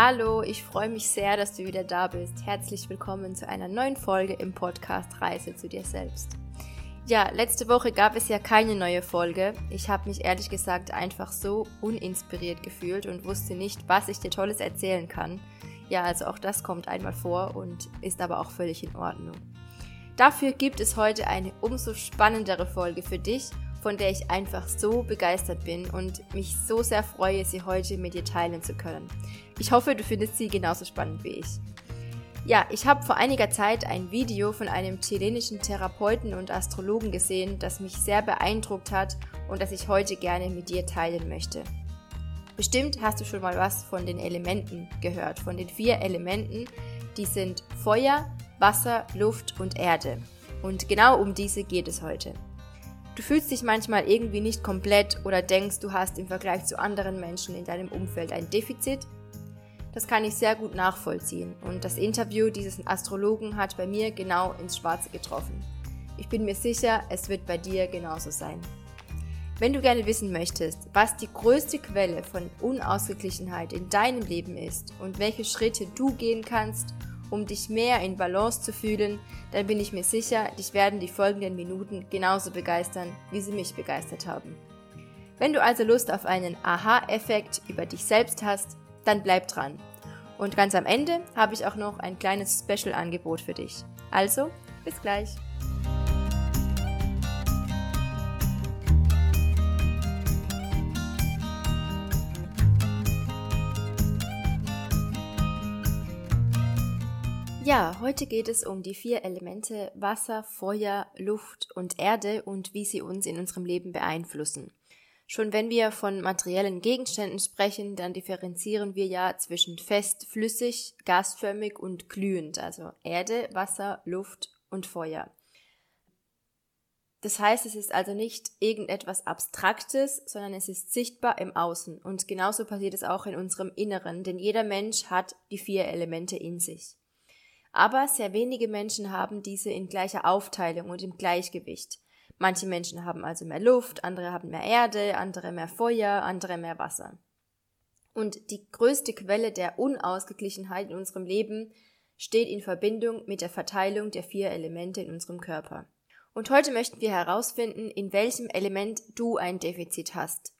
Hallo, ich freue mich sehr, dass du wieder da bist. Herzlich willkommen zu einer neuen Folge im Podcast Reise zu dir selbst. Ja, letzte Woche gab es ja keine neue Folge. Ich habe mich ehrlich gesagt einfach so uninspiriert gefühlt und wusste nicht, was ich dir Tolles erzählen kann. Ja, also auch das kommt einmal vor und ist aber auch völlig in Ordnung. Dafür gibt es heute eine umso spannendere Folge für dich von der ich einfach so begeistert bin und mich so sehr freue, sie heute mit dir teilen zu können. Ich hoffe, du findest sie genauso spannend wie ich. Ja, ich habe vor einiger Zeit ein Video von einem chilenischen Therapeuten und Astrologen gesehen, das mich sehr beeindruckt hat und das ich heute gerne mit dir teilen möchte. Bestimmt hast du schon mal was von den Elementen gehört, von den vier Elementen, die sind Feuer, Wasser, Luft und Erde. Und genau um diese geht es heute. Du fühlst dich manchmal irgendwie nicht komplett oder denkst, du hast im Vergleich zu anderen Menschen in deinem Umfeld ein Defizit. Das kann ich sehr gut nachvollziehen und das Interview dieses Astrologen hat bei mir genau ins Schwarze getroffen. Ich bin mir sicher, es wird bei dir genauso sein. Wenn du gerne wissen möchtest, was die größte Quelle von Unausgeglichenheit in deinem Leben ist und welche Schritte du gehen kannst, um dich mehr in Balance zu fühlen, dann bin ich mir sicher, dich werden die folgenden Minuten genauso begeistern, wie sie mich begeistert haben. Wenn du also Lust auf einen Aha-Effekt über dich selbst hast, dann bleib dran. Und ganz am Ende habe ich auch noch ein kleines Special-Angebot für dich. Also, bis gleich. Ja, heute geht es um die vier Elemente Wasser, Feuer, Luft und Erde und wie sie uns in unserem Leben beeinflussen. Schon wenn wir von materiellen Gegenständen sprechen, dann differenzieren wir ja zwischen fest, flüssig, gasförmig und glühend, also Erde, Wasser, Luft und Feuer. Das heißt, es ist also nicht irgendetwas Abstraktes, sondern es ist sichtbar im Außen. Und genauso passiert es auch in unserem Inneren, denn jeder Mensch hat die vier Elemente in sich aber sehr wenige Menschen haben diese in gleicher Aufteilung und im Gleichgewicht. Manche Menschen haben also mehr Luft, andere haben mehr Erde, andere mehr Feuer, andere mehr Wasser. Und die größte Quelle der Unausgeglichenheit in unserem Leben steht in Verbindung mit der Verteilung der vier Elemente in unserem Körper. Und heute möchten wir herausfinden, in welchem Element du ein Defizit hast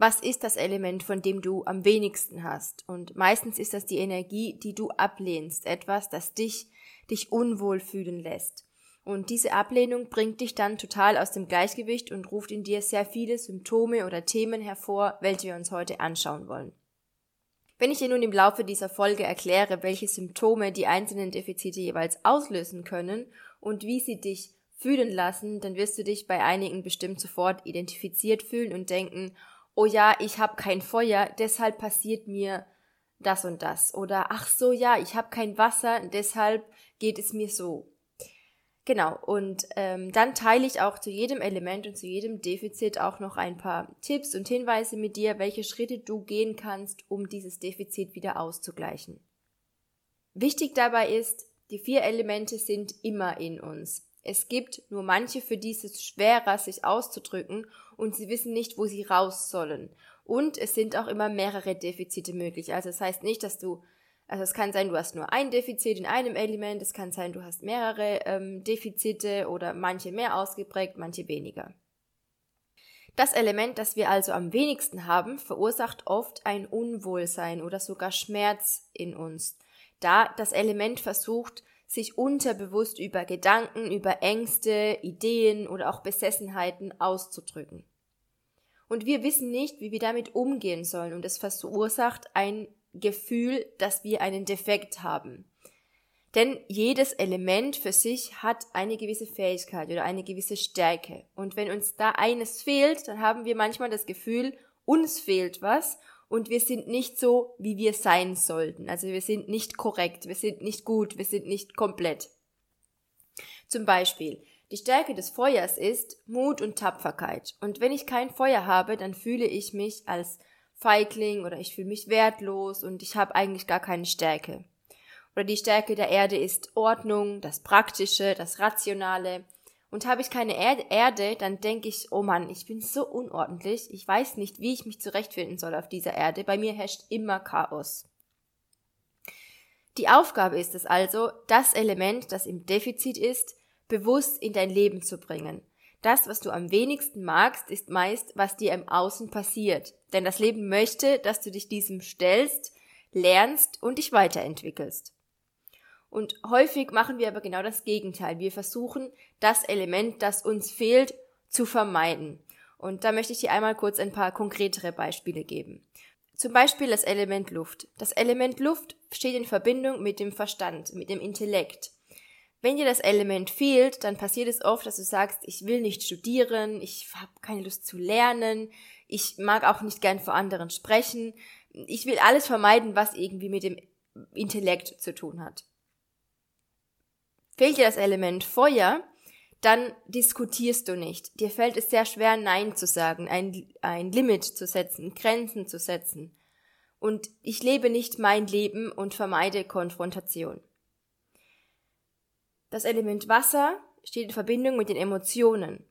was ist das Element, von dem du am wenigsten hast? Und meistens ist das die Energie, die du ablehnst, etwas, das dich, dich unwohl fühlen lässt. Und diese Ablehnung bringt dich dann total aus dem Gleichgewicht und ruft in dir sehr viele Symptome oder Themen hervor, welche wir uns heute anschauen wollen. Wenn ich dir nun im Laufe dieser Folge erkläre, welche Symptome die einzelnen Defizite jeweils auslösen können und wie sie dich fühlen lassen, dann wirst du dich bei einigen bestimmt sofort identifiziert fühlen und denken, oh ja, ich habe kein Feuer, deshalb passiert mir das und das. Oder ach so, ja, ich habe kein Wasser, deshalb geht es mir so. Genau, und ähm, dann teile ich auch zu jedem Element und zu jedem Defizit auch noch ein paar Tipps und Hinweise mit dir, welche Schritte du gehen kannst, um dieses Defizit wieder auszugleichen. Wichtig dabei ist, die vier Elemente sind immer in uns. Es gibt nur manche, für die ist es schwerer, sich auszudrücken und sie wissen nicht, wo sie raus sollen. Und es sind auch immer mehrere Defizite möglich. Also das heißt nicht, dass du, also es kann sein, du hast nur ein Defizit in einem Element, es kann sein, du hast mehrere ähm, Defizite oder manche mehr ausgeprägt, manche weniger. Das Element, das wir also am wenigsten haben, verursacht oft ein Unwohlsein oder sogar Schmerz in uns, da das Element versucht, sich unterbewusst über Gedanken, über Ängste, Ideen oder auch Besessenheiten auszudrücken. Und wir wissen nicht, wie wir damit umgehen sollen und es verursacht ein Gefühl, dass wir einen Defekt haben. Denn jedes Element für sich hat eine gewisse Fähigkeit oder eine gewisse Stärke. Und wenn uns da eines fehlt, dann haben wir manchmal das Gefühl, uns fehlt was und wir sind nicht so, wie wir sein sollten. Also wir sind nicht korrekt, wir sind nicht gut, wir sind nicht komplett. Zum Beispiel, die Stärke des Feuers ist Mut und Tapferkeit. Und wenn ich kein Feuer habe, dann fühle ich mich als Feigling oder ich fühle mich wertlos und ich habe eigentlich gar keine Stärke. Oder die Stärke der Erde ist Ordnung, das Praktische, das Rationale. Und habe ich keine Erde, dann denke ich, oh Mann, ich bin so unordentlich, ich weiß nicht, wie ich mich zurechtfinden soll auf dieser Erde, bei mir herrscht immer Chaos. Die Aufgabe ist es also, das Element, das im Defizit ist, bewusst in dein Leben zu bringen. Das, was du am wenigsten magst, ist meist, was dir im Außen passiert. Denn das Leben möchte, dass du dich diesem stellst, lernst und dich weiterentwickelst. Und häufig machen wir aber genau das Gegenteil. Wir versuchen, das Element, das uns fehlt, zu vermeiden. Und da möchte ich dir einmal kurz ein paar konkretere Beispiele geben. Zum Beispiel das Element Luft. Das Element Luft steht in Verbindung mit dem Verstand, mit dem Intellekt. Wenn dir das Element fehlt, dann passiert es oft, dass du sagst, ich will nicht studieren, ich habe keine Lust zu lernen, ich mag auch nicht gern vor anderen sprechen, ich will alles vermeiden, was irgendwie mit dem Intellekt zu tun hat. Fehlt dir das Element Feuer, dann diskutierst du nicht. Dir fällt es sehr schwer, Nein zu sagen, ein, ein Limit zu setzen, Grenzen zu setzen. Und ich lebe nicht mein Leben und vermeide Konfrontation. Das Element Wasser steht in Verbindung mit den Emotionen.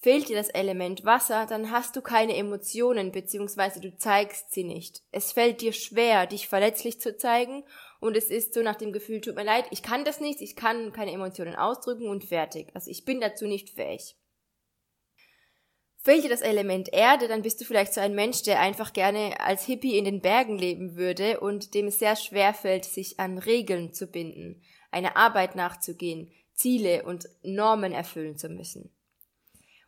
Fehlt dir das Element Wasser, dann hast du keine Emotionen bzw. du zeigst sie nicht. Es fällt dir schwer, dich verletzlich zu zeigen und es ist so nach dem Gefühl, tut mir leid, ich kann das nicht, ich kann keine Emotionen ausdrücken und fertig. Also ich bin dazu nicht fähig. Fehlt dir das Element Erde, dann bist du vielleicht so ein Mensch, der einfach gerne als Hippie in den Bergen leben würde und dem es sehr schwer fällt, sich an Regeln zu binden einer Arbeit nachzugehen, Ziele und Normen erfüllen zu müssen.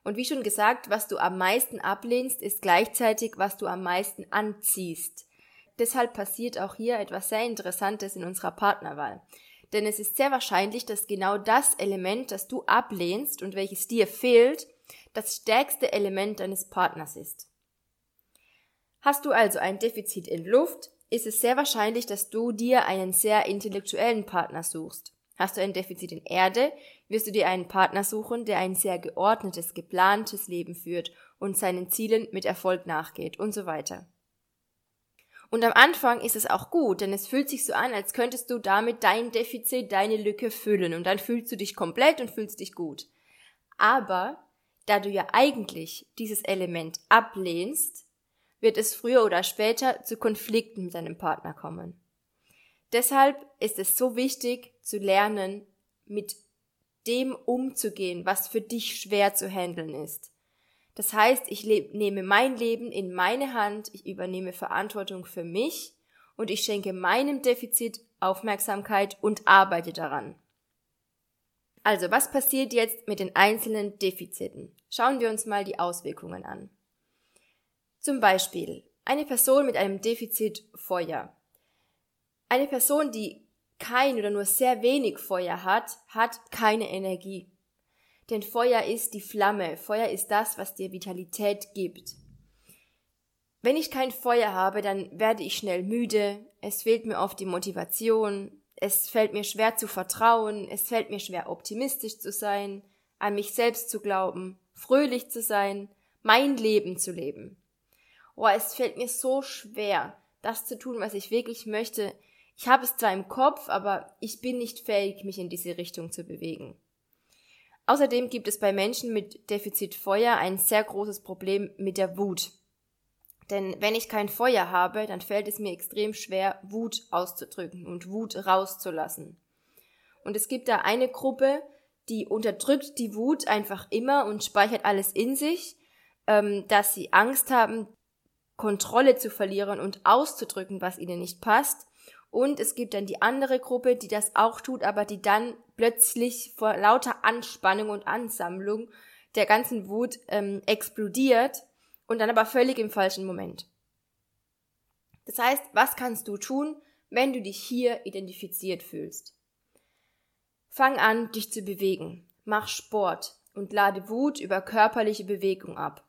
Und wie schon gesagt, was du am meisten ablehnst, ist gleichzeitig, was du am meisten anziehst. Deshalb passiert auch hier etwas sehr Interessantes in unserer Partnerwahl. Denn es ist sehr wahrscheinlich, dass genau das Element, das du ablehnst und welches dir fehlt, das stärkste Element deines Partners ist. Hast du also ein Defizit in Luft, ist es sehr wahrscheinlich, dass du dir einen sehr intellektuellen Partner suchst. Hast du ein Defizit in Erde, wirst du dir einen Partner suchen, der ein sehr geordnetes, geplantes Leben führt und seinen Zielen mit Erfolg nachgeht und so weiter. Und am Anfang ist es auch gut, denn es fühlt sich so an, als könntest du damit dein Defizit, deine Lücke füllen und dann fühlst du dich komplett und fühlst dich gut. Aber da du ja eigentlich dieses Element ablehnst, wird es früher oder später zu Konflikten mit deinem Partner kommen. Deshalb ist es so wichtig zu lernen, mit dem umzugehen, was für dich schwer zu handeln ist. Das heißt, ich nehme mein Leben in meine Hand, ich übernehme Verantwortung für mich und ich schenke meinem Defizit Aufmerksamkeit und arbeite daran. Also, was passiert jetzt mit den einzelnen Defiziten? Schauen wir uns mal die Auswirkungen an. Zum Beispiel eine Person mit einem Defizit Feuer. Eine Person, die kein oder nur sehr wenig Feuer hat, hat keine Energie. Denn Feuer ist die Flamme, Feuer ist das, was dir Vitalität gibt. Wenn ich kein Feuer habe, dann werde ich schnell müde, es fehlt mir oft die Motivation, es fällt mir schwer zu vertrauen, es fällt mir schwer optimistisch zu sein, an mich selbst zu glauben, fröhlich zu sein, mein Leben zu leben oh, es fällt mir so schwer, das zu tun, was ich wirklich möchte. Ich habe es zwar im Kopf, aber ich bin nicht fähig, mich in diese Richtung zu bewegen. Außerdem gibt es bei Menschen mit Defizit Feuer ein sehr großes Problem mit der Wut. Denn wenn ich kein Feuer habe, dann fällt es mir extrem schwer, Wut auszudrücken und Wut rauszulassen. Und es gibt da eine Gruppe, die unterdrückt die Wut einfach immer und speichert alles in sich, ähm, dass sie Angst haben, Kontrolle zu verlieren und auszudrücken, was ihnen nicht passt. Und es gibt dann die andere Gruppe, die das auch tut, aber die dann plötzlich vor lauter Anspannung und Ansammlung der ganzen Wut ähm, explodiert und dann aber völlig im falschen Moment. Das heißt, was kannst du tun, wenn du dich hier identifiziert fühlst? Fang an, dich zu bewegen. Mach Sport und lade Wut über körperliche Bewegung ab.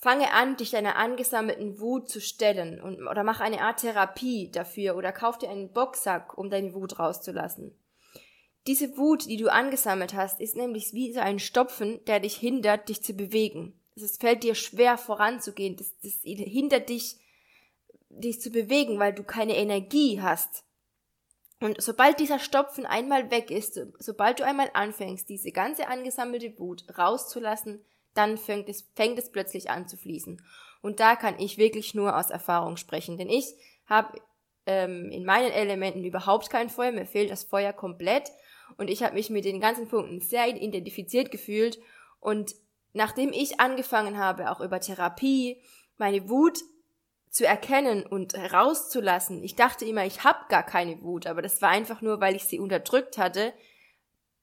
Fange an, dich deiner angesammelten Wut zu stellen und, oder mach eine Art Therapie dafür oder kauf dir einen Boxsack, um deine Wut rauszulassen. Diese Wut, die du angesammelt hast, ist nämlich wie so ein Stopfen, der dich hindert, dich zu bewegen. Es fällt dir schwer voranzugehen. Das, das hindert dich, dich zu bewegen, weil du keine Energie hast. Und sobald dieser Stopfen einmal weg ist, sobald du einmal anfängst, diese ganze angesammelte Wut rauszulassen, dann fängt es, fängt es plötzlich an zu fließen. Und da kann ich wirklich nur aus Erfahrung sprechen, denn ich habe ähm, in meinen Elementen überhaupt kein Feuer, mir fehlt das Feuer komplett und ich habe mich mit den ganzen Punkten sehr identifiziert gefühlt und nachdem ich angefangen habe, auch über Therapie, meine Wut zu erkennen und herauszulassen. Ich dachte immer, ich habe gar keine Wut, aber das war einfach nur, weil ich sie unterdrückt hatte,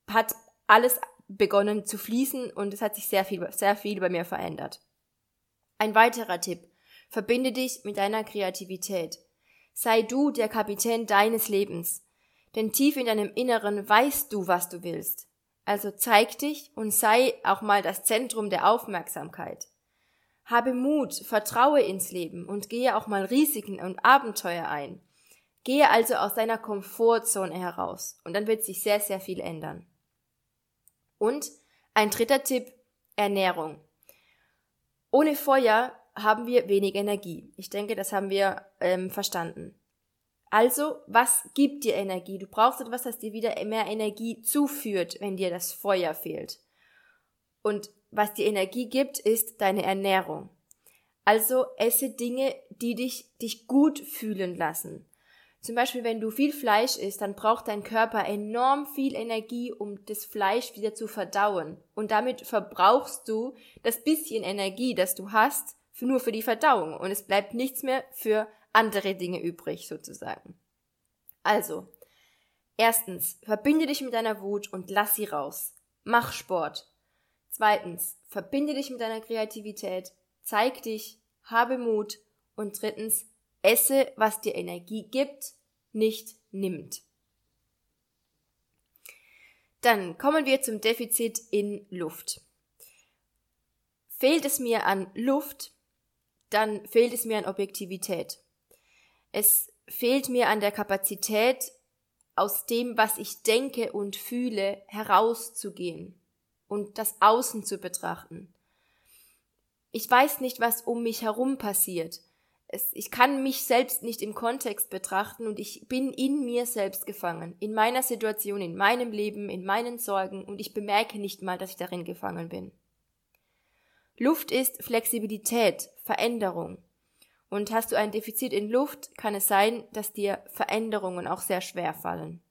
hat alles begonnen zu fließen und es hat sich sehr viel, sehr viel bei mir verändert. Ein weiterer Tipp. Verbinde dich mit deiner Kreativität. Sei du der Kapitän deines Lebens. Denn tief in deinem Inneren weißt du, was du willst. Also zeig dich und sei auch mal das Zentrum der Aufmerksamkeit. Habe Mut, vertraue ins Leben und gehe auch mal Risiken und Abenteuer ein. Gehe also aus deiner Komfortzone heraus und dann wird sich sehr, sehr viel ändern. Und ein dritter Tipp, Ernährung. Ohne Feuer haben wir wenig Energie. Ich denke, das haben wir ähm, verstanden. Also, was gibt dir Energie? Du brauchst etwas, das dir wieder mehr Energie zuführt, wenn dir das Feuer fehlt. Und was dir Energie gibt, ist deine Ernährung. Also esse Dinge, die dich, dich gut fühlen lassen. Zum Beispiel, wenn du viel Fleisch isst, dann braucht dein Körper enorm viel Energie, um das Fleisch wieder zu verdauen. Und damit verbrauchst du das bisschen Energie, das du hast, für, nur für die Verdauung. Und es bleibt nichts mehr für andere Dinge übrig, sozusagen. Also, erstens, verbinde dich mit deiner Wut und lass sie raus. Mach Sport. Zweitens, verbinde dich mit deiner Kreativität, zeig dich, habe Mut. Und drittens, esse, was dir Energie gibt, nicht nimmt. Dann kommen wir zum Defizit in Luft. Fehlt es mir an Luft, dann fehlt es mir an Objektivität. Es fehlt mir an der Kapazität, aus dem, was ich denke und fühle, herauszugehen und das Außen zu betrachten. Ich weiß nicht, was um mich herum passiert. Es, ich kann mich selbst nicht im Kontext betrachten und ich bin in mir selbst gefangen, in meiner Situation, in meinem Leben, in meinen Sorgen und ich bemerke nicht mal, dass ich darin gefangen bin. Luft ist Flexibilität, Veränderung. Und hast du ein Defizit in Luft, kann es sein, dass dir Veränderungen auch sehr schwer fallen.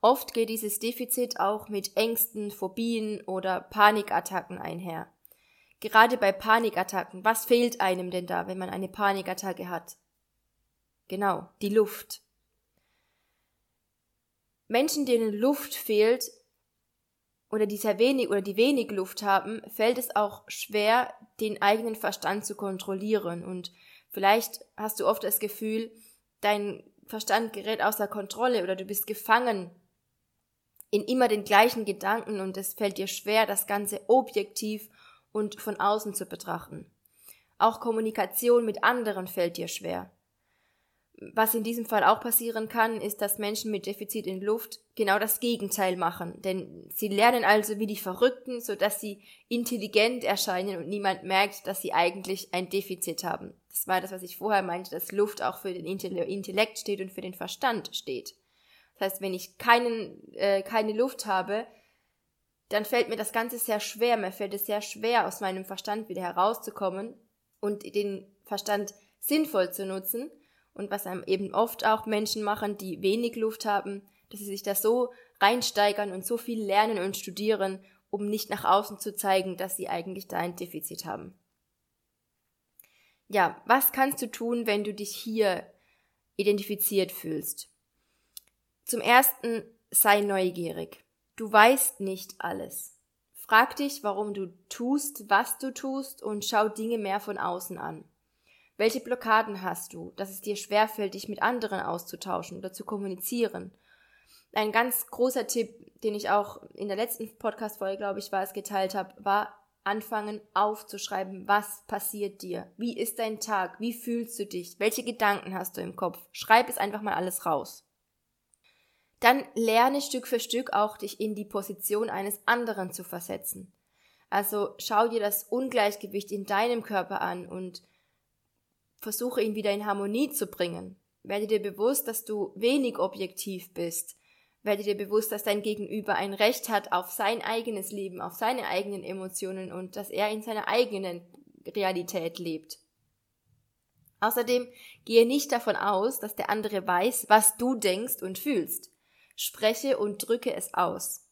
Oft geht dieses Defizit auch mit Ängsten, Phobien oder Panikattacken einher. Gerade bei Panikattacken, was fehlt einem denn da, wenn man eine Panikattacke hat? Genau, die Luft. Menschen, denen Luft fehlt, oder die sehr wenig oder die wenig Luft haben, fällt es auch schwer, den eigenen Verstand zu kontrollieren. Und vielleicht hast du oft das Gefühl, dein Verstand gerät außer Kontrolle oder du bist gefangen in immer den gleichen Gedanken und es fällt dir schwer, das Ganze objektiv und von außen zu betrachten. Auch Kommunikation mit anderen fällt dir schwer. Was in diesem Fall auch passieren kann, ist, dass Menschen mit Defizit in Luft genau das Gegenteil machen. Denn sie lernen also wie die Verrückten, sodass sie intelligent erscheinen und niemand merkt, dass sie eigentlich ein Defizit haben. Das war das, was ich vorher meinte, dass Luft auch für den Intellekt steht und für den Verstand steht. Das heißt, wenn ich keinen, äh, keine Luft habe, dann fällt mir das Ganze sehr schwer. Mir fällt es sehr schwer, aus meinem Verstand wieder herauszukommen und den Verstand sinnvoll zu nutzen und was einem eben oft auch Menschen machen, die wenig Luft haben, dass sie sich da so reinsteigern und so viel lernen und studieren, um nicht nach außen zu zeigen, dass sie eigentlich da ein Defizit haben. Ja, was kannst du tun, wenn du dich hier identifiziert fühlst? Zum ersten, sei neugierig. Du weißt nicht alles. Frag dich, warum du tust, was du tust und schau Dinge mehr von außen an. Welche Blockaden hast du, dass es dir schwerfällt, dich mit anderen auszutauschen oder zu kommunizieren? Ein ganz großer Tipp, den ich auch in der letzten Podcast-Folge, glaube ich, war es, geteilt habe, war anfangen aufzuschreiben, was passiert dir? Wie ist dein Tag? Wie fühlst du dich? Welche Gedanken hast du im Kopf? Schreib es einfach mal alles raus. Dann lerne Stück für Stück auch dich in die Position eines anderen zu versetzen. Also schau dir das Ungleichgewicht in deinem Körper an und versuche ihn wieder in Harmonie zu bringen. Werde dir bewusst, dass du wenig objektiv bist. Werde dir bewusst, dass dein Gegenüber ein Recht hat auf sein eigenes Leben, auf seine eigenen Emotionen und dass er in seiner eigenen Realität lebt. Außerdem gehe nicht davon aus, dass der andere weiß, was du denkst und fühlst. Spreche und drücke es aus.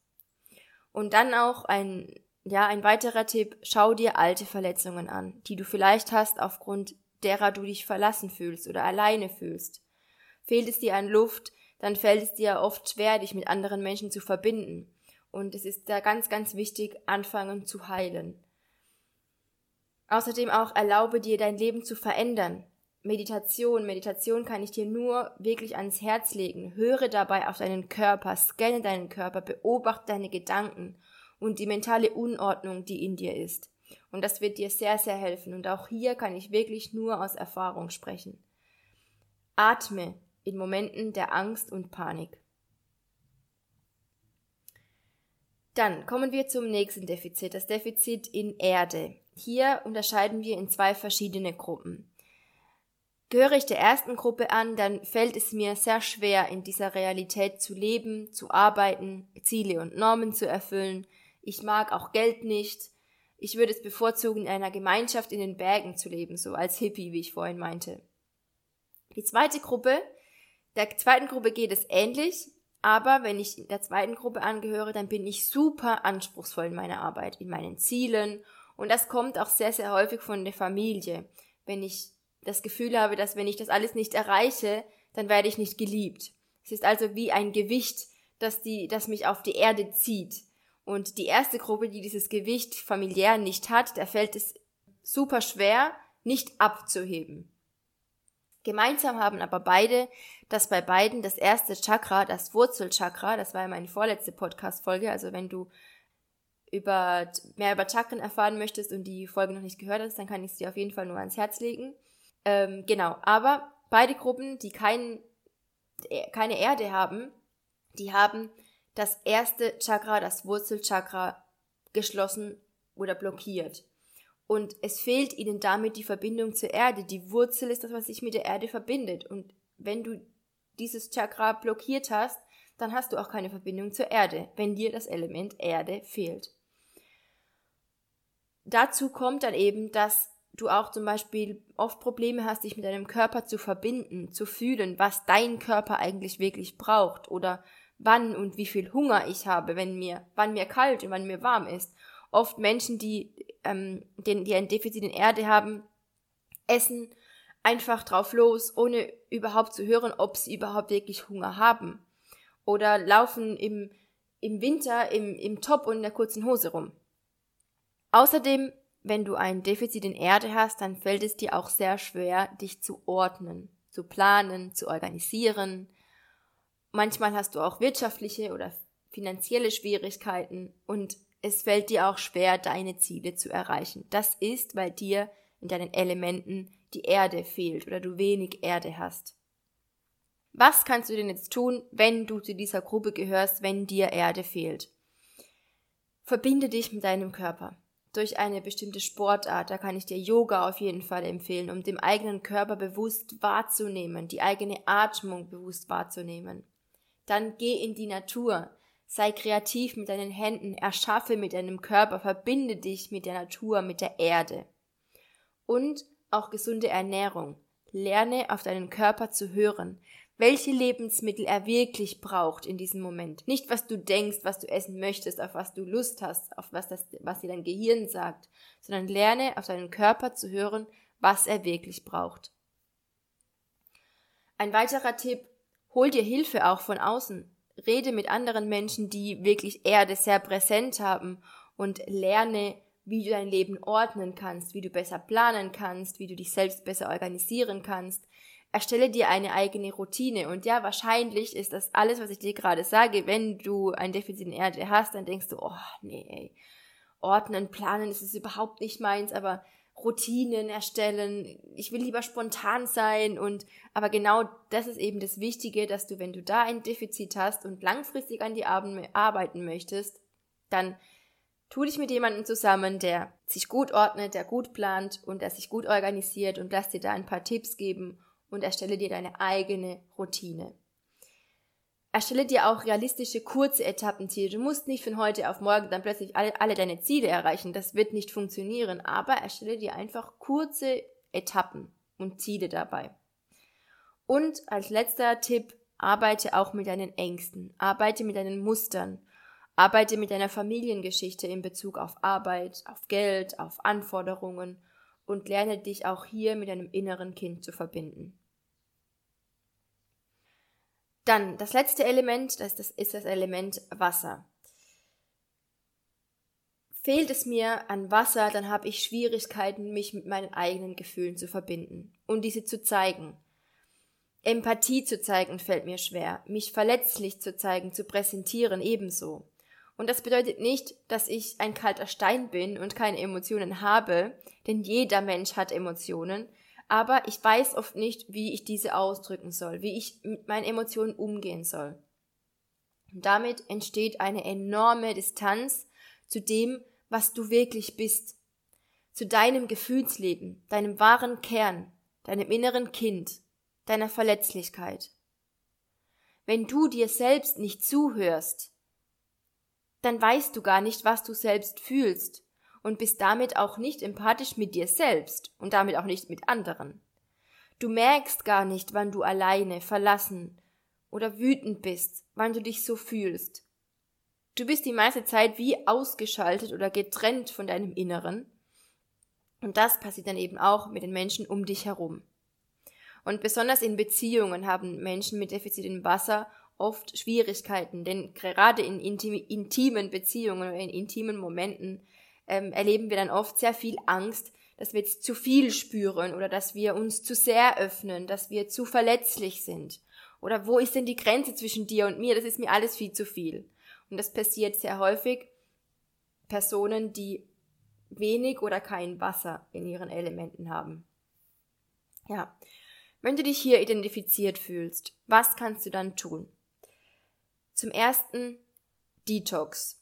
Und dann auch ein, ja, ein weiterer Tipp, schau dir alte Verletzungen an, die du vielleicht hast aufgrund derer du dich verlassen fühlst oder alleine fühlst. Fehlt es dir an Luft, dann fällt es dir oft schwer, dich mit anderen Menschen zu verbinden. Und es ist da ganz, ganz wichtig, anfangen zu heilen. Außerdem auch erlaube dir, dein Leben zu verändern. Meditation. Meditation kann ich dir nur wirklich ans Herz legen. Höre dabei auf deinen Körper, scanne deinen Körper, beobachte deine Gedanken und die mentale Unordnung, die in dir ist. Und das wird dir sehr, sehr helfen. Und auch hier kann ich wirklich nur aus Erfahrung sprechen. Atme in Momenten der Angst und Panik. Dann kommen wir zum nächsten Defizit, das Defizit in Erde. Hier unterscheiden wir in zwei verschiedene Gruppen. Gehöre ich der ersten Gruppe an, dann fällt es mir sehr schwer, in dieser Realität zu leben, zu arbeiten, Ziele und Normen zu erfüllen. Ich mag auch Geld nicht. Ich würde es bevorzugen, in einer Gemeinschaft in den Bergen zu leben, so als Hippie, wie ich vorhin meinte. Die zweite Gruppe, der zweiten Gruppe geht es ähnlich, aber wenn ich der zweiten Gruppe angehöre, dann bin ich super anspruchsvoll in meiner Arbeit, in meinen Zielen. Und das kommt auch sehr, sehr häufig von der Familie. Wenn ich das Gefühl habe, dass wenn ich das alles nicht erreiche, dann werde ich nicht geliebt. Es ist also wie ein Gewicht, das, die, das mich auf die Erde zieht. Und die erste Gruppe, die dieses Gewicht familiär nicht hat, da fällt es super schwer, nicht abzuheben. Gemeinsam haben aber beide, dass bei beiden das erste Chakra, das Wurzelchakra, das war ja meine vorletzte Podcast-Folge, also wenn du über, mehr über Chakren erfahren möchtest und die Folge noch nicht gehört hast, dann kann ich sie auf jeden Fall nur ans Herz legen. Ähm, genau, aber beide Gruppen, die kein, keine Erde haben, die haben das erste Chakra, das Wurzelchakra, geschlossen oder blockiert. Und es fehlt ihnen damit die Verbindung zur Erde. Die Wurzel ist das, was sich mit der Erde verbindet. Und wenn du dieses Chakra blockiert hast, dann hast du auch keine Verbindung zur Erde, wenn dir das Element Erde fehlt. Dazu kommt dann eben, dass du auch zum Beispiel oft Probleme hast, dich mit deinem Körper zu verbinden, zu fühlen, was dein Körper eigentlich wirklich braucht oder wann und wie viel Hunger ich habe, wenn mir, wann mir kalt und wann mir warm ist. Oft Menschen, die, ähm, den, die ein Defizit in Erde haben, essen einfach drauf los, ohne überhaupt zu hören, ob sie überhaupt wirklich Hunger haben. Oder laufen im, im Winter im, im Top und in der kurzen Hose rum. Außerdem, wenn du ein Defizit in Erde hast, dann fällt es dir auch sehr schwer, dich zu ordnen, zu planen, zu organisieren. Manchmal hast du auch wirtschaftliche oder finanzielle Schwierigkeiten und es fällt dir auch schwer, deine Ziele zu erreichen. Das ist, weil dir in deinen Elementen die Erde fehlt oder du wenig Erde hast. Was kannst du denn jetzt tun, wenn du zu dieser Gruppe gehörst, wenn dir Erde fehlt? Verbinde dich mit deinem Körper durch eine bestimmte Sportart. Da kann ich dir Yoga auf jeden Fall empfehlen, um den eigenen Körper bewusst wahrzunehmen, die eigene Atmung bewusst wahrzunehmen. Dann geh in die Natur. Sei kreativ mit deinen Händen, erschaffe mit deinem Körper, verbinde dich mit der Natur, mit der Erde. Und auch gesunde Ernährung. Lerne auf deinen Körper zu hören welche Lebensmittel er wirklich braucht in diesem Moment. Nicht, was du denkst, was du essen möchtest, auf was du Lust hast, auf was, das, was dir dein Gehirn sagt, sondern lerne auf deinen Körper zu hören, was er wirklich braucht. Ein weiterer Tipp, hol dir Hilfe auch von außen. Rede mit anderen Menschen, die wirklich Erde sehr präsent haben und lerne, wie du dein Leben ordnen kannst, wie du besser planen kannst, wie du dich selbst besser organisieren kannst, erstelle dir eine eigene Routine. Und ja, wahrscheinlich ist das alles, was ich dir gerade sage, wenn du ein Defizit in Erde hast, dann denkst du, oh nee, ey, ordnen, planen, das ist überhaupt nicht meins, aber Routinen erstellen, ich will lieber spontan sein und aber genau das ist eben das Wichtige, dass du, wenn du da ein Defizit hast und langfristig an die arbeiten möchtest, dann tu dich mit jemandem zusammen, der sich gut ordnet, der gut plant und der sich gut organisiert und lass dir da ein paar Tipps geben und erstelle dir deine eigene Routine. Erstelle dir auch realistische kurze Etappenziele. Du musst nicht von heute auf morgen dann plötzlich alle, alle deine Ziele erreichen. Das wird nicht funktionieren. Aber erstelle dir einfach kurze Etappen. und Ziele dabei. Und als letzter Tipp, arbeite auch mit deinen Ängsten, arbeite mit deinen Mustern, arbeite mit deiner Familiengeschichte in Bezug auf Arbeit, auf Geld, auf Anforderungen und lerne dich auch hier mit deinem inneren Kind zu verbinden. Dann das letzte Element, das, das ist das Element Wasser. Fehlt es mir an Wasser, dann habe ich Schwierigkeiten, mich mit meinen eigenen Gefühlen zu verbinden und diese zu zeigen. Empathie zu zeigen fällt mir schwer, mich verletzlich zu zeigen, zu präsentieren ebenso. Und das bedeutet nicht, dass ich ein kalter Stein bin und keine Emotionen habe, denn jeder Mensch hat Emotionen, aber ich weiß oft nicht, wie ich diese ausdrücken soll, wie ich mit meinen Emotionen umgehen soll. Und damit entsteht eine enorme Distanz zu dem, was du wirklich bist, zu deinem Gefühlsleben, deinem wahren Kern, deinem inneren Kind, deiner Verletzlichkeit. Wenn du dir selbst nicht zuhörst, dann weißt du gar nicht, was du selbst fühlst und bist damit auch nicht empathisch mit dir selbst und damit auch nicht mit anderen. Du merkst gar nicht, wann du alleine, verlassen oder wütend bist, wann du dich so fühlst. Du bist die meiste Zeit wie ausgeschaltet oder getrennt von deinem Inneren. Und das passiert dann eben auch mit den Menschen um dich herum. Und besonders in Beziehungen haben Menschen mit Defizit im Wasser oft Schwierigkeiten, denn gerade in intimen Beziehungen oder in intimen Momenten ähm, erleben wir dann oft sehr viel Angst, dass wir jetzt zu viel spüren oder dass wir uns zu sehr öffnen, dass wir zu verletzlich sind. Oder wo ist denn die Grenze zwischen dir und mir? Das ist mir alles viel zu viel. Und das passiert sehr häufig Personen, die wenig oder kein Wasser in ihren Elementen haben. Ja. Wenn du dich hier identifiziert fühlst, was kannst du dann tun? Zum ersten Detox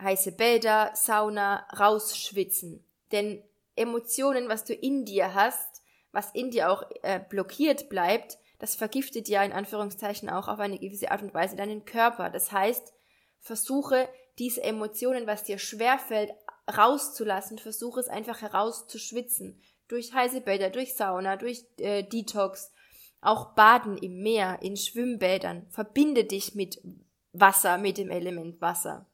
heiße Bäder, Sauna, rausschwitzen. Denn Emotionen, was du in dir hast, was in dir auch äh, blockiert bleibt, das vergiftet ja in Anführungszeichen auch auf eine gewisse Art und Weise deinen Körper. Das heißt, versuche diese Emotionen, was dir schwerfällt, rauszulassen, versuche es einfach herauszuschwitzen. Durch heiße Bäder, durch Sauna, durch äh, Detox, auch Baden im Meer, in Schwimmbädern. Verbinde dich mit Wasser, mit dem Element Wasser.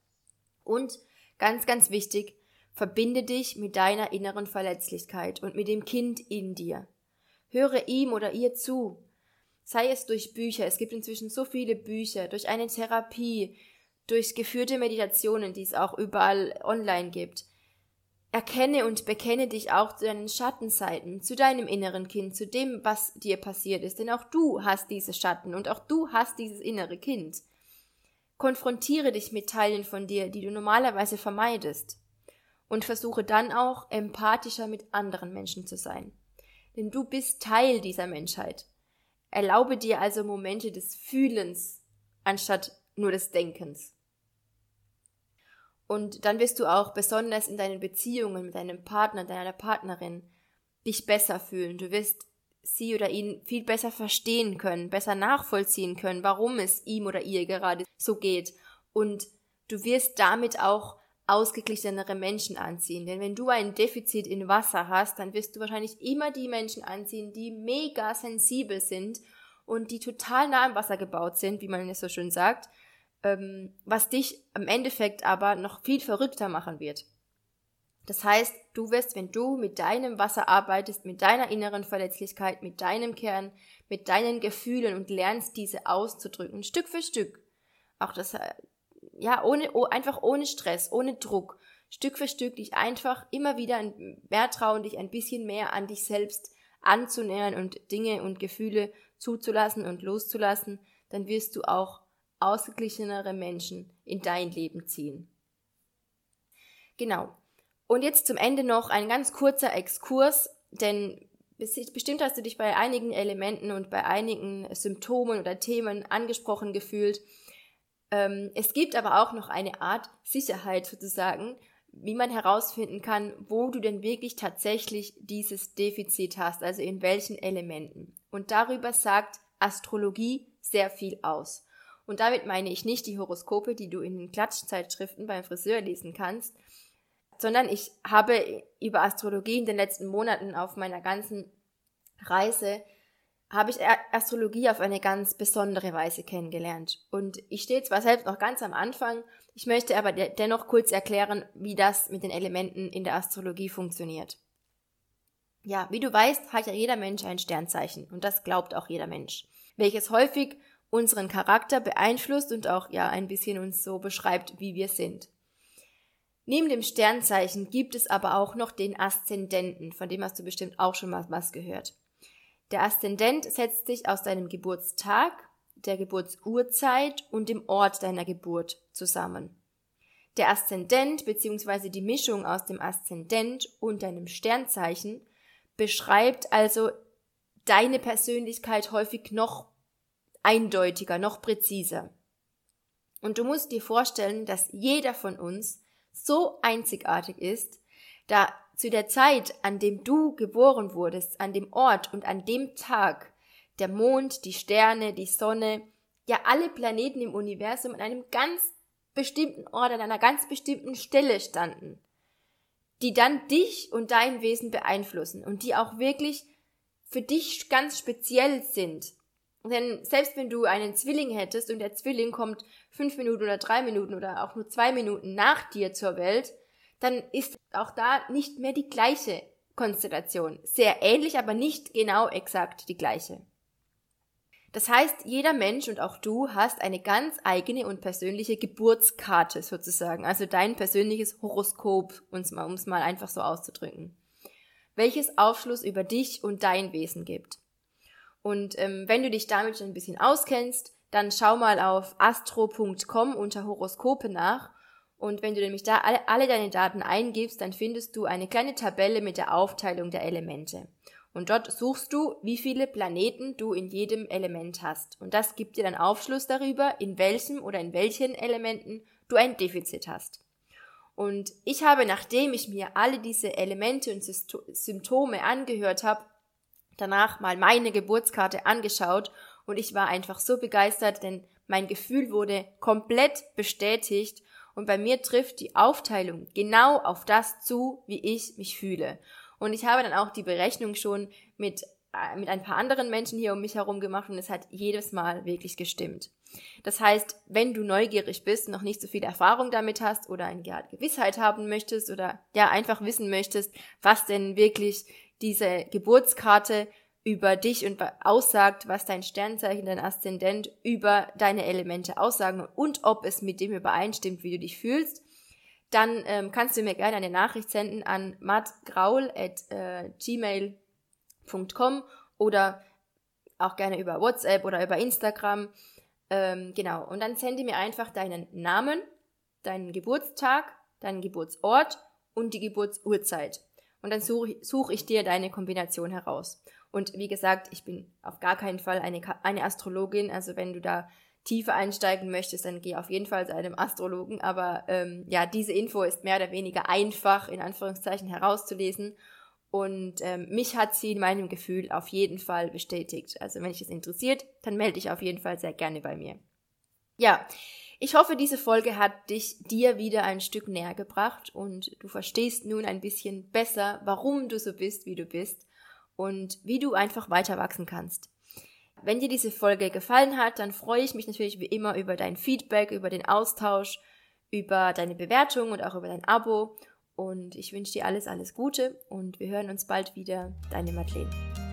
Und ganz, ganz wichtig, verbinde dich mit deiner inneren Verletzlichkeit und mit dem Kind in dir. Höre ihm oder ihr zu. Sei es durch Bücher, es gibt inzwischen so viele Bücher, durch eine Therapie, durch geführte Meditationen, die es auch überall online gibt. Erkenne und bekenne dich auch zu deinen Schattenseiten, zu deinem inneren Kind, zu dem, was dir passiert ist, denn auch du hast diese Schatten und auch du hast dieses innere Kind. Konfrontiere dich mit Teilen von dir, die du normalerweise vermeidest. Und versuche dann auch empathischer mit anderen Menschen zu sein. Denn du bist Teil dieser Menschheit. Erlaube dir also Momente des Fühlens anstatt nur des Denkens. Und dann wirst du auch besonders in deinen Beziehungen mit deinem Partner, deiner Partnerin dich besser fühlen. Du wirst sie oder ihn viel besser verstehen können, besser nachvollziehen können, warum es ihm oder ihr gerade so geht. Und du wirst damit auch ausgeglichenere Menschen anziehen. Denn wenn du ein Defizit in Wasser hast, dann wirst du wahrscheinlich immer die Menschen anziehen, die mega sensibel sind und die total nah am Wasser gebaut sind, wie man es so schön sagt, ähm, was dich am Endeffekt aber noch viel verrückter machen wird. Das heißt, du wirst, wenn du mit deinem Wasser arbeitest, mit deiner inneren Verletzlichkeit, mit deinem Kern, mit deinen Gefühlen und lernst diese auszudrücken, Stück für Stück, auch das, äh, ja, ohne, oh, einfach ohne Stress, ohne Druck, Stück für Stück dich einfach immer wieder mehr trauen, dich ein bisschen mehr an dich selbst anzunähern und Dinge und Gefühle zuzulassen und loszulassen, dann wirst du auch ausgeglichenere Menschen in dein Leben ziehen. Genau. Und jetzt zum Ende noch ein ganz kurzer Exkurs, denn bestimmt hast du dich bei einigen Elementen und bei einigen Symptomen oder Themen angesprochen gefühlt. Ähm, es gibt aber auch noch eine Art Sicherheit sozusagen, wie man herausfinden kann, wo du denn wirklich tatsächlich dieses Defizit hast, also in welchen Elementen. Und darüber sagt Astrologie sehr viel aus. Und damit meine ich nicht die Horoskope, die du in den Klatschzeitschriften beim Friseur lesen kannst, sondern ich habe über Astrologie in den letzten Monaten auf meiner ganzen Reise habe ich Astrologie auf eine ganz besondere Weise kennengelernt. Und ich stehe zwar selbst noch ganz am Anfang, ich möchte aber dennoch kurz erklären, wie das mit den Elementen in der Astrologie funktioniert. Ja, wie du weißt, hat ja jeder Mensch ein Sternzeichen und das glaubt auch jeder Mensch, welches häufig unseren Charakter beeinflusst und auch ja ein bisschen uns so beschreibt, wie wir sind. Neben dem Sternzeichen gibt es aber auch noch den Aszendenten, von dem hast du bestimmt auch schon mal was gehört. Der Aszendent setzt sich aus deinem Geburtstag, der Geburtsurzeit und dem Ort deiner Geburt zusammen. Der Aszendent bzw. die Mischung aus dem Aszendent und deinem Sternzeichen beschreibt also deine Persönlichkeit häufig noch eindeutiger, noch präziser. Und du musst dir vorstellen, dass jeder von uns so einzigartig ist, da zu der Zeit, an dem du geboren wurdest, an dem Ort und an dem Tag, der Mond, die Sterne, die Sonne, ja alle Planeten im Universum an einem ganz bestimmten Ort, an einer ganz bestimmten Stelle standen, die dann dich und dein Wesen beeinflussen und die auch wirklich für dich ganz speziell sind. Denn selbst wenn du einen Zwilling hättest und der Zwilling kommt fünf Minuten oder drei Minuten oder auch nur zwei Minuten nach dir zur Welt, dann ist auch da nicht mehr die gleiche Konstellation. Sehr ähnlich, aber nicht genau exakt die gleiche. Das heißt, jeder Mensch und auch du hast eine ganz eigene und persönliche Geburtskarte sozusagen, also dein persönliches Horoskop, um es mal einfach so auszudrücken, welches Aufschluss über dich und dein Wesen gibt. Und ähm, wenn du dich damit schon ein bisschen auskennst, dann schau mal auf astro.com unter Horoskope nach. Und wenn du nämlich da alle, alle deine Daten eingibst, dann findest du eine kleine Tabelle mit der Aufteilung der Elemente. Und dort suchst du, wie viele Planeten du in jedem Element hast. Und das gibt dir dann Aufschluss darüber, in welchem oder in welchen Elementen du ein Defizit hast. Und ich habe, nachdem ich mir alle diese Elemente und Symptome angehört habe, danach mal meine Geburtskarte angeschaut und ich war einfach so begeistert, denn mein Gefühl wurde komplett bestätigt und bei mir trifft die Aufteilung genau auf das zu, wie ich mich fühle. Und ich habe dann auch die Berechnung schon mit, äh, mit ein paar anderen Menschen hier um mich herum gemacht und es hat jedes Mal wirklich gestimmt. Das heißt, wenn du neugierig bist, noch nicht so viel Erfahrung damit hast oder eine Gewissheit haben möchtest oder ja einfach wissen möchtest, was denn wirklich diese Geburtskarte über dich und aussagt, was dein Sternzeichen, dein Aszendent über deine Elemente aussagen und ob es mit dem übereinstimmt, wie du dich fühlst, dann ähm, kannst du mir gerne eine Nachricht senden an mattgraul.gmail.com äh, oder auch gerne über WhatsApp oder über Instagram. Ähm, genau, und dann sende mir einfach deinen Namen, deinen Geburtstag, deinen Geburtsort und die Geburtsurzeit. Und dann suche such ich dir deine Kombination heraus. Und wie gesagt, ich bin auf gar keinen Fall eine, eine Astrologin, also wenn du da tiefer einsteigen möchtest, dann geh auf jeden Fall zu einem Astrologen. Aber ähm, ja, diese Info ist mehr oder weniger einfach in Anführungszeichen herauszulesen. Und ähm, mich hat sie in meinem Gefühl auf jeden Fall bestätigt. Also wenn dich das interessiert, dann melde dich auf jeden Fall sehr gerne bei mir. Ja, ich hoffe, diese Folge hat dich dir wieder ein Stück näher gebracht und du verstehst nun ein bisschen besser, warum du so bist, wie du bist und wie du einfach weiter wachsen kannst. Wenn dir diese Folge gefallen hat, dann freue ich mich natürlich wie immer über dein Feedback, über den Austausch, über deine Bewertung und auch über dein Abo. Und ich wünsche dir alles, alles Gute und wir hören uns bald wieder. Deine Madeleine.